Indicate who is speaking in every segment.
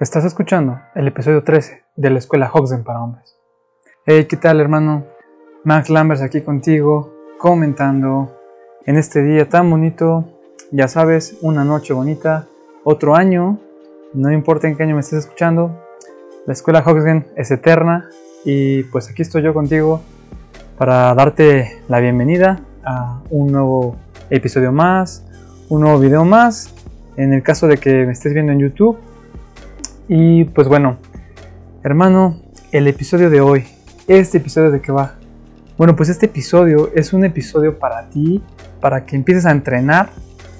Speaker 1: Estás escuchando el episodio 13 de la Escuela Hoxden para Hombres. Hey, ¿qué tal, hermano? Max Lambers aquí contigo, comentando en este día tan bonito. Ya sabes, una noche bonita, otro año, no importa en qué año me estés escuchando, la Escuela Hoxden es eterna y pues aquí estoy yo contigo para darte la bienvenida a un nuevo episodio más, un nuevo video más. En el caso de que me estés viendo en YouTube, y pues bueno, hermano, el episodio de hoy, este episodio de qué va. Bueno, pues este episodio es un episodio para ti, para que empieces a entrenar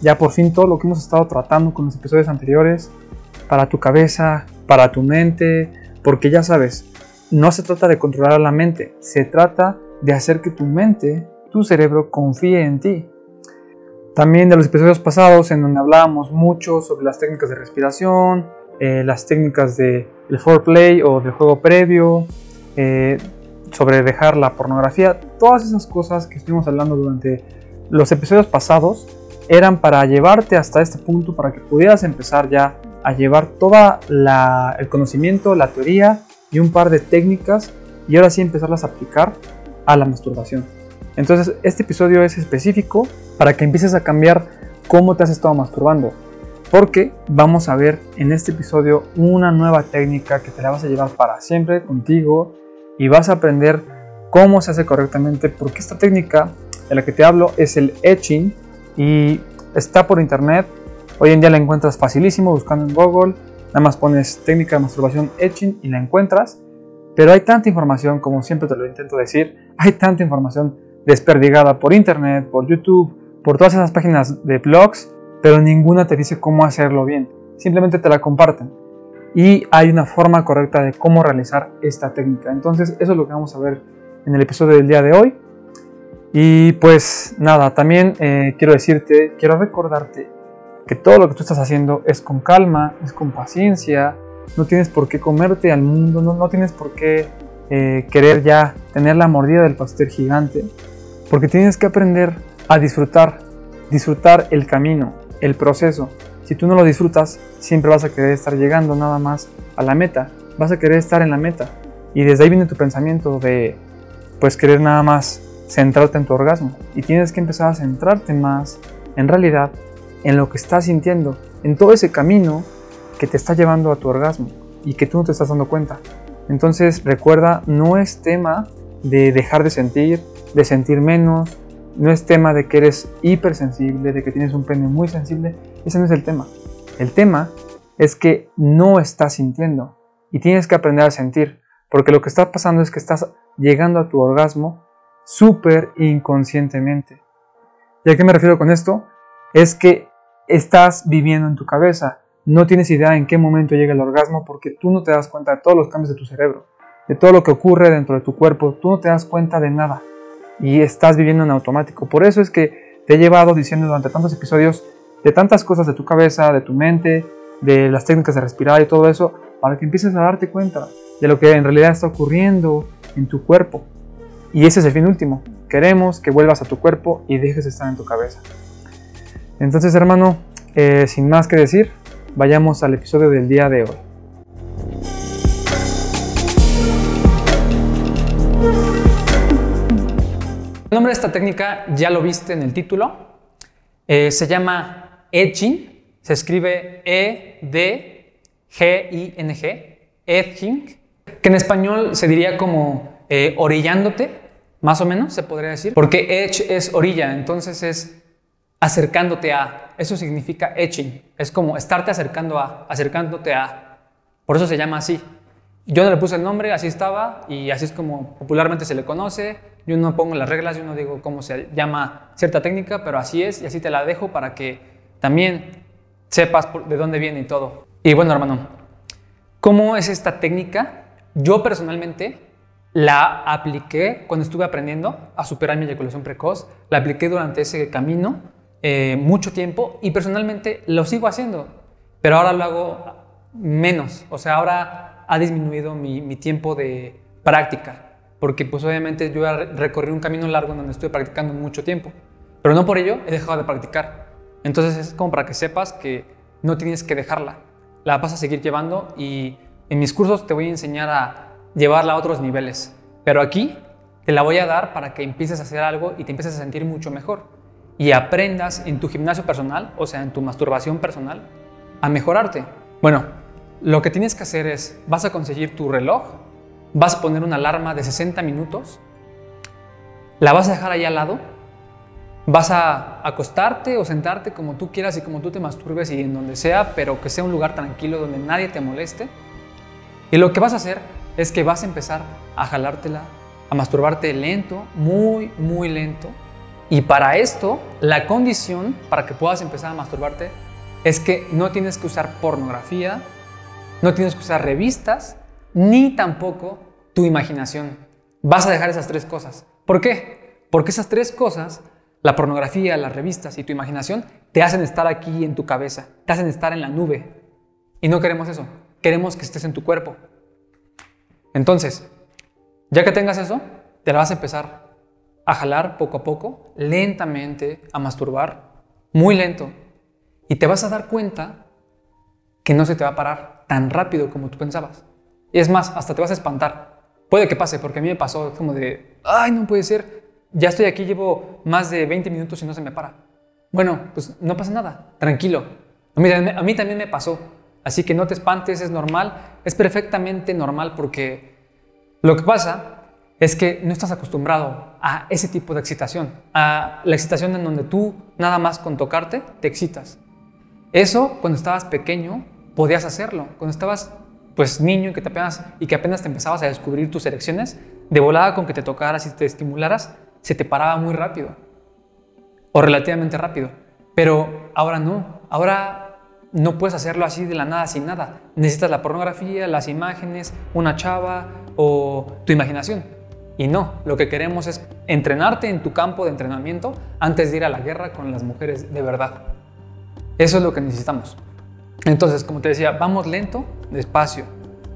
Speaker 1: ya por fin todo lo que hemos estado tratando con los episodios anteriores, para tu cabeza, para tu mente, porque ya sabes, no se trata de controlar la mente, se trata de hacer que tu mente, tu cerebro confíe en ti. También de los episodios pasados en donde hablábamos mucho sobre las técnicas de respiración, eh, las técnicas del de foreplay o del juego previo, eh, sobre dejar la pornografía, todas esas cosas que estuvimos hablando durante los episodios pasados eran para llevarte hasta este punto, para que pudieras empezar ya a llevar todo el conocimiento, la teoría y un par de técnicas y ahora sí empezarlas a aplicar a la masturbación. Entonces este episodio es específico para que empieces a cambiar cómo te has estado masturbando porque vamos a ver en este episodio una nueva técnica que te la vas a llevar para siempre contigo y vas a aprender cómo se hace correctamente porque esta técnica de la que te hablo es el etching y está por internet. Hoy en día la encuentras facilísimo buscando en Google, nada más pones técnica de masturbación etching y la encuentras, pero hay tanta información, como siempre te lo intento decir, hay tanta información desperdigada por internet, por YouTube, por todas esas páginas de blogs pero ninguna te dice cómo hacerlo bien, simplemente te la comparten. Y hay una forma correcta de cómo realizar esta técnica. Entonces eso es lo que vamos a ver en el episodio del día de hoy. Y pues nada, también eh, quiero decirte, quiero recordarte que todo lo que tú estás haciendo es con calma, es con paciencia, no tienes por qué comerte al mundo, no, no tienes por qué eh, querer ya tener la mordida del pastel gigante, porque tienes que aprender a disfrutar, disfrutar el camino, el proceso. Si tú no lo disfrutas, siempre vas a querer estar llegando nada más a la meta. Vas a querer estar en la meta. Y desde ahí viene tu pensamiento de, pues, querer nada más centrarte en tu orgasmo. Y tienes que empezar a centrarte más, en realidad, en lo que estás sintiendo, en todo ese camino que te está llevando a tu orgasmo y que tú no te estás dando cuenta. Entonces, recuerda, no es tema de dejar de sentir, de sentir menos, no es tema de que eres hipersensible, de que tienes un pene muy sensible. Ese no es el tema. El tema es que no estás sintiendo y tienes que aprender a sentir. Porque lo que está pasando es que estás llegando a tu orgasmo súper inconscientemente. ¿Y a qué me refiero con esto? Es que estás viviendo en tu cabeza. No tienes idea en qué momento llega el orgasmo porque tú no te das cuenta de todos los cambios de tu cerebro, de todo lo que ocurre dentro de tu cuerpo. Tú no te das cuenta de nada y estás viviendo en automático. Por eso es que te he llevado diciendo durante tantos episodios de tantas cosas de tu cabeza, de tu mente, de las técnicas de respirar y todo eso, para que empieces a darte cuenta de lo que en realidad está ocurriendo en tu cuerpo. Y ese es el fin último. Queremos que vuelvas a tu cuerpo y dejes de estar en tu cabeza. Entonces, hermano, eh, sin más que decir, vayamos al episodio del día de hoy. El nombre de esta técnica ya lo viste en el título. Eh, se llama edging. Se escribe E-D-G-I-N-G. Edging. Que en español se diría como eh, orillándote, más o menos se podría decir. Porque edge es orilla, entonces es acercándote a. Eso significa edging. Es como estarte acercando a, acercándote a. Por eso se llama así. Yo no le puse el nombre, así estaba y así es como popularmente se le conoce. Yo no pongo las reglas, yo no digo cómo se llama cierta técnica, pero así es y así te la dejo para que también sepas de dónde viene y todo. Y bueno, hermano, ¿cómo es esta técnica? Yo personalmente la apliqué cuando estuve aprendiendo a superar mi eyaculación precoz, la apliqué durante ese camino eh, mucho tiempo y personalmente lo sigo haciendo, pero ahora lo hago menos, o sea, ahora ha disminuido mi, tiempo de práctica porque pues obviamente yo recorrí un camino largo donde estuve practicando mucho tiempo, pero no por ello he dejado de practicar. Entonces es como para que sepas que no tienes que dejarla. la vas a seguir llevando y en mis cursos te voy a enseñar a llevarla a otros niveles. Pero aquí te la voy a dar para que empieces a hacer algo y te empieces a sentir mucho mejor. Y aprendas en tu gimnasio personal, o sea, en tu masturbación personal, a mejorarte. Bueno, lo que tienes que hacer es, vas a conseguir tu reloj, vas a poner una alarma de 60 minutos, la vas a dejar ahí al lado, vas a acostarte o sentarte como tú quieras y como tú te masturbes y en donde sea, pero que sea un lugar tranquilo donde nadie te moleste. Y lo que vas a hacer es que vas a empezar a jalártela, a masturbarte lento, muy, muy lento. Y para esto, la condición para que puedas empezar a masturbarte es que no tienes que usar pornografía, no tienes que usar revistas, ni tampoco tu imaginación. Vas a dejar esas tres cosas. ¿Por qué? Porque esas tres cosas, la pornografía, las revistas y tu imaginación, te hacen estar aquí en tu cabeza, te hacen estar en la nube. Y no queremos eso. Queremos que estés en tu cuerpo. Entonces, ya que tengas eso, te la vas a empezar a jalar poco a poco, lentamente, a masturbar, muy lento. Y te vas a dar cuenta que no se te va a parar tan rápido como tú pensabas. Y es más, hasta te vas a espantar. Puede que pase, porque a mí me pasó como de, ay, no puede ser, ya estoy aquí, llevo más de 20 minutos y no se me para. Bueno, pues no pasa nada, tranquilo. A mí, a mí también me pasó. Así que no te espantes, es normal, es perfectamente normal porque lo que pasa es que no estás acostumbrado a ese tipo de excitación, a la excitación en donde tú nada más con tocarte te excitas. Eso cuando estabas pequeño podías hacerlo, cuando estabas pues niño que, te apenas, y que apenas te empezabas a descubrir tus erecciones, de volada con que te tocaras y te estimularas, se te paraba muy rápido o relativamente rápido. Pero ahora no, ahora no puedes hacerlo así de la nada sin nada. Necesitas la pornografía, las imágenes, una chava o tu imaginación. Y no, lo que queremos es entrenarte en tu campo de entrenamiento antes de ir a la guerra con las mujeres de verdad. Eso es lo que necesitamos. Entonces, como te decía, vamos lento, despacio,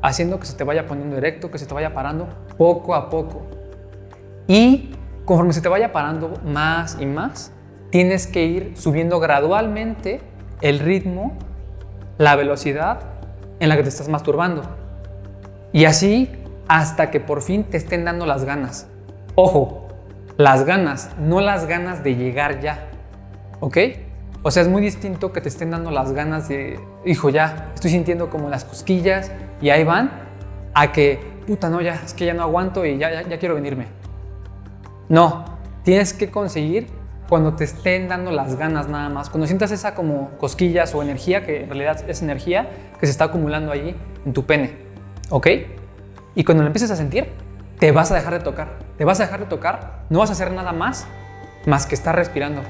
Speaker 1: haciendo que se te vaya poniendo erecto, que se te vaya parando poco a poco. Y conforme se te vaya parando más y más, tienes que ir subiendo gradualmente el ritmo, la velocidad en la que te estás masturbando. Y así hasta que por fin te estén dando las ganas. Ojo, las ganas, no las ganas de llegar ya. ¿Ok? O sea, es muy distinto que te estén dando las ganas de, hijo, ya, estoy sintiendo como las cosquillas y ahí van, a que, puta, no, ya, es que ya no aguanto y ya, ya, quiero venirme. No, tienes que conseguir cuando te estén dando las ganas nada más, cuando sientas esa como cosquillas o energía, que en realidad es energía que se está acumulando allí en tu pene. ¿Ok? Y cuando lo empieces a sentir, te vas a dejar de tocar. Te vas a dejar de tocar, no vas a hacer nada más más que estar respirando.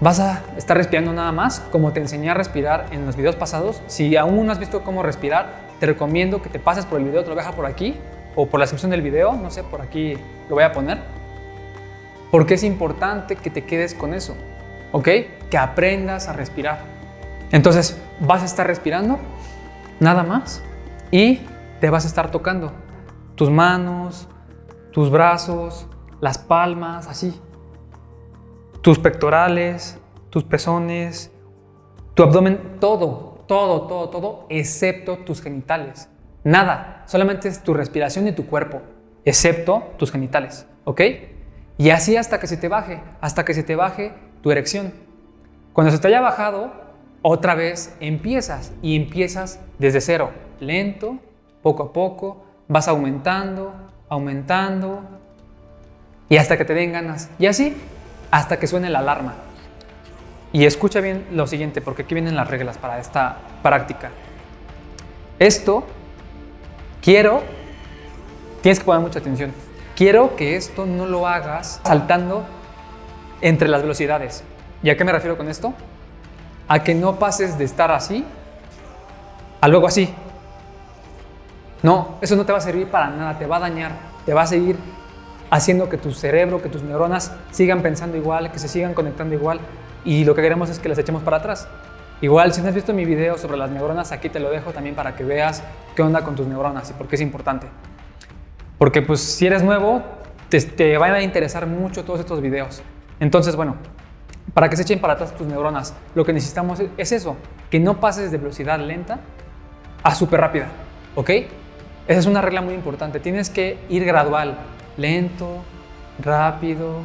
Speaker 1: Vas a estar respirando nada más como te enseñé a respirar en los videos pasados. Si aún no has visto cómo respirar, te recomiendo que te pases por el video, te lo deja por aquí o por la descripción del video, no sé, por aquí lo voy a poner. Porque es importante que te quedes con eso, ¿ok? Que aprendas a respirar. Entonces, vas a estar respirando, nada más, y te vas a estar tocando tus manos, tus brazos, las palmas, así. Tus pectorales, tus pezones, tu abdomen, todo, todo, todo, todo, excepto tus genitales. Nada, solamente es tu respiración y tu cuerpo, excepto tus genitales, ¿ok? Y así hasta que se te baje, hasta que se te baje tu erección. Cuando se te haya bajado, otra vez empiezas y empiezas desde cero, lento, poco a poco, vas aumentando, aumentando, y hasta que te den ganas. Y así, hasta que suene la alarma. Y escucha bien lo siguiente, porque aquí vienen las reglas para esta práctica. Esto, quiero, tienes que poner mucha atención, quiero que esto no lo hagas saltando entre las velocidades. ¿Y a qué me refiero con esto? A que no pases de estar así a luego así. No, eso no te va a servir para nada, te va a dañar, te va a seguir haciendo que tu cerebro, que tus neuronas sigan pensando igual, que se sigan conectando igual y lo que queremos es que las echemos para atrás. Igual, si no has visto mi video sobre las neuronas, aquí te lo dejo también para que veas qué onda con tus neuronas y por qué es importante. Porque pues si eres nuevo, te, te van a interesar mucho todos estos videos. Entonces, bueno, para que se echen para atrás tus neuronas. Lo que necesitamos es eso, que no pases de velocidad lenta a súper rápida, ¿ok? Esa es una regla muy importante. Tienes que ir gradual, lento, rápido,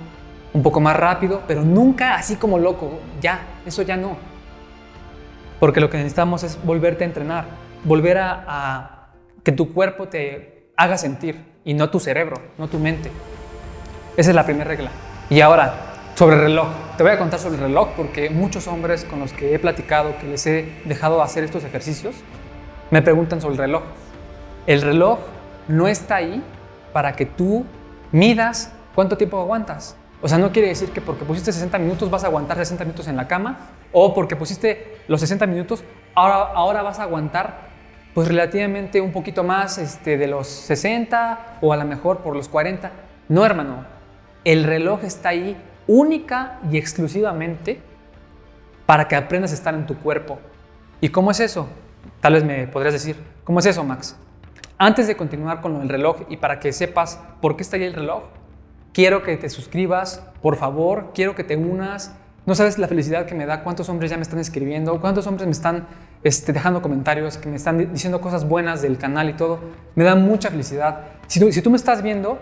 Speaker 1: un poco más rápido, pero nunca así como loco. Ya, eso ya no. Porque lo que necesitamos es volverte a entrenar, volver a, a que tu cuerpo te haga sentir y no tu cerebro, no tu mente. Esa es la primera regla. Y ahora, sobre el reloj. Te voy a contar sobre el reloj porque muchos hombres con los que he platicado, que les he dejado hacer estos ejercicios, me preguntan sobre el reloj. El reloj no está ahí para que tú midas cuánto tiempo aguantas. O sea, no quiere decir que porque pusiste 60 minutos vas a aguantar 60 minutos en la cama o porque pusiste los 60 minutos ahora, ahora vas a aguantar pues relativamente un poquito más este, de los 60 o a lo mejor por los 40. No, hermano. El reloj está ahí única y exclusivamente para que aprendas a estar en tu cuerpo. ¿Y cómo es eso? Tal vez me podrías decir, ¿cómo es eso, Max? Antes de continuar con el reloj y para que sepas por qué está ahí el reloj, quiero que te suscribas, por favor, quiero que te unas. No sabes la felicidad que me da, cuántos hombres ya me están escribiendo, cuántos hombres me están este, dejando comentarios, que me están diciendo cosas buenas del canal y todo. Me da mucha felicidad. Si tú, si tú me estás viendo,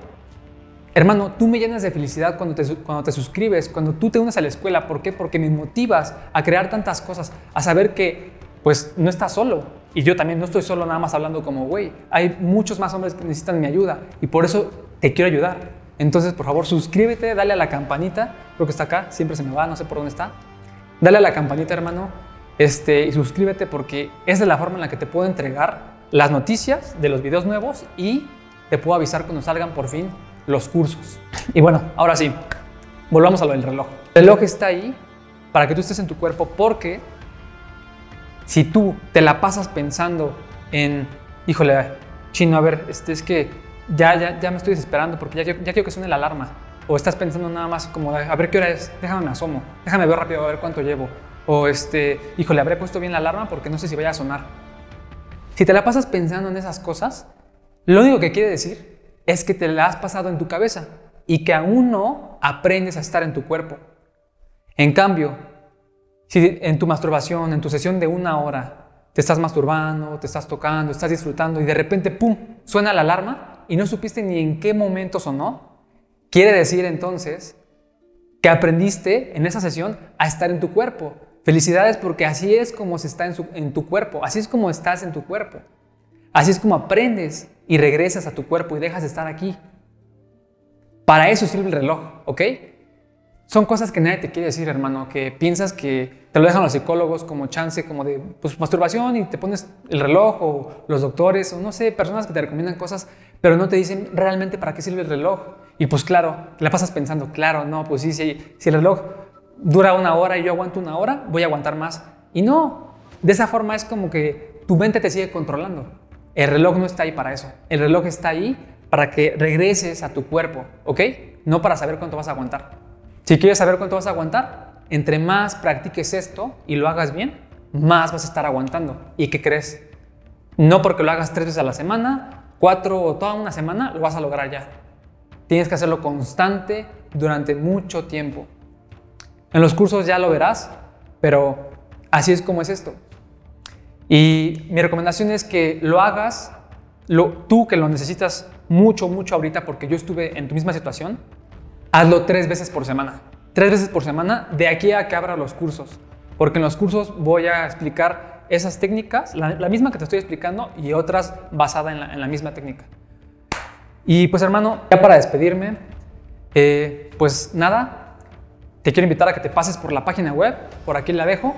Speaker 1: Hermano, tú me llenas de felicidad cuando te, cuando te suscribes, cuando tú te unes a la escuela. ¿Por qué? Porque me motivas a crear tantas cosas, a saber que pues no estás solo. Y yo también no estoy solo nada más hablando como güey. Hay muchos más hombres que necesitan mi ayuda y por eso te quiero ayudar. Entonces, por favor, suscríbete, dale a la campanita. Creo que está acá, siempre se me va, no sé por dónde está. Dale a la campanita, hermano, este, y suscríbete porque esa es la forma en la que te puedo entregar las noticias de los videos nuevos y te puedo avisar cuando salgan por fin los cursos. Y bueno, ahora sí, volvamos a lo del reloj. El reloj está ahí para que tú estés en tu cuerpo porque si tú te la pasas pensando en, híjole, chino, a ver, este, es que ya, ya, ya me estoy desesperando porque ya, ya quiero que suene la alarma. O estás pensando nada más como, a ver qué hora es, déjame me asomo, déjame ver rápido a ver cuánto llevo. O este, híjole, habré puesto bien la alarma porque no sé si vaya a sonar. Si te la pasas pensando en esas cosas, lo único que quiere decir es que te la has pasado en tu cabeza y que aún no aprendes a estar en tu cuerpo. En cambio, si en tu masturbación, en tu sesión de una hora, te estás masturbando, te estás tocando, estás disfrutando y de repente, ¡pum!, suena la alarma y no supiste ni en qué momento sonó, quiere decir entonces que aprendiste en esa sesión a estar en tu cuerpo. Felicidades porque así es como se está en, en tu cuerpo, así es como estás en tu cuerpo. Así es como aprendes y regresas a tu cuerpo y dejas de estar aquí. Para eso sirve el reloj, ¿ok? Son cosas que nadie te quiere decir, hermano, que piensas que te lo dejan los psicólogos como chance, como de pues, masturbación y te pones el reloj o los doctores o no sé, personas que te recomiendan cosas, pero no te dicen realmente para qué sirve el reloj. Y pues claro, la pasas pensando, claro, no, pues sí, si, si el reloj dura una hora y yo aguanto una hora, voy a aguantar más. Y no, de esa forma es como que tu mente te sigue controlando. El reloj no está ahí para eso. El reloj está ahí para que regreses a tu cuerpo, ¿ok? No para saber cuánto vas a aguantar. Si quieres saber cuánto vas a aguantar, entre más practiques esto y lo hagas bien, más vas a estar aguantando. ¿Y qué crees? No porque lo hagas tres veces a la semana, cuatro o toda una semana, lo vas a lograr ya. Tienes que hacerlo constante durante mucho tiempo. En los cursos ya lo verás, pero así es como es esto. Y mi recomendación es que lo hagas, lo, tú que lo necesitas mucho, mucho ahorita, porque yo estuve en tu misma situación, hazlo tres veces por semana. Tres veces por semana de aquí a que abra los cursos. Porque en los cursos voy a explicar esas técnicas, la, misma que te estoy explicando y otras basadas en la, misma técnica. Y pues hermano, ya para despedirme, eh, pues nada, te quiero invitar a que te pases por la página web, por aquí la dejo,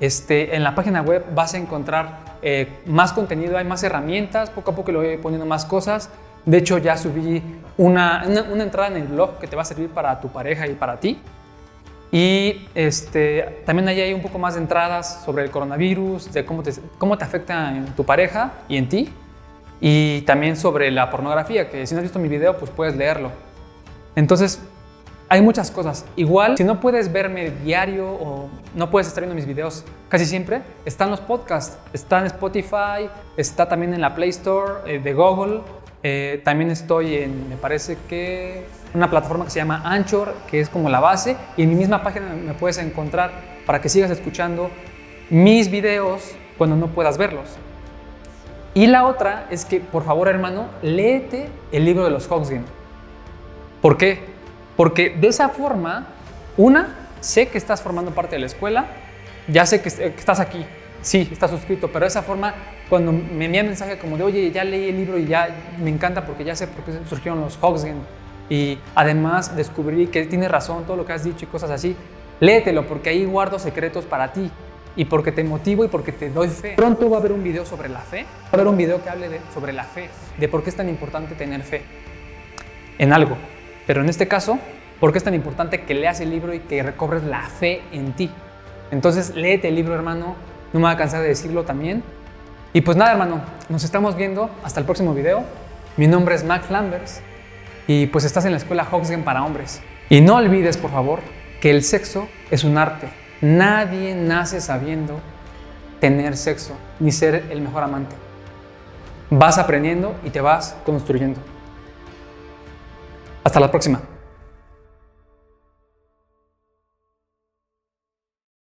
Speaker 1: este, en la página web vas a encontrar eh, más contenido, hay más herramientas, poco a poco le voy poniendo más cosas. De hecho, ya subí una, una, entrada en el blog que te va a servir para tu pareja y para ti. Y este, también ahí hay un poco más de entradas sobre el coronavirus, de cómo te, cómo te afecta en tu pareja y en ti. Y también sobre la pornografía, que si no has visto mi video, pues puedes leerlo. Entonces, hay muchas cosas. Igual, si no puedes verme diario o no puedes estar viendo mis videos casi siempre, están los podcasts. Está en Spotify, está también en la Play Store eh, de Google. Eh, también estoy en, me parece que una plataforma que se llama Anchor, que es como la base, y en mi misma página me puedes encontrar para que sigas escuchando mis videos cuando no puedas verlos. Y la otra es que, por favor, hermano, léete el libro de los Hogsgen. ¿Por qué? Porque de esa forma, una, sé que estás formando parte de la escuela, ya sé que, estás aquí, sí, estás suscrito, pero de esa forma, cuando me envían mensaje como de, oye, ya leí el libro y ya me encanta porque ya sé por qué surgieron los Hogsgen, y además descubrí que tienes razón todo lo que has dicho y cosas así, léetelo porque ahí guardo secretos para ti y porque te motivo y porque te doy fe. Pronto va a haber un video sobre la fe, va a haber un video que hable sobre la fe, de por qué es tan importante tener fe en algo. Pero en este caso, ¿por qué es tan importante que leas el libro y que recobres la fe en ti? Entonces, léete el libro, hermano. No me voy a cansar de decirlo también. Y pues nada, hermano, nos estamos viendo. Hasta el próximo video. Mi nombre es Max Lambers y pues estás en la escuela Hoxgen para hombres. Y no olvides, por favor, que el sexo es un arte. Nadie nace sabiendo tener sexo ni ser el mejor amante. Vas aprendiendo y te vas construyendo. Hasta la próxima.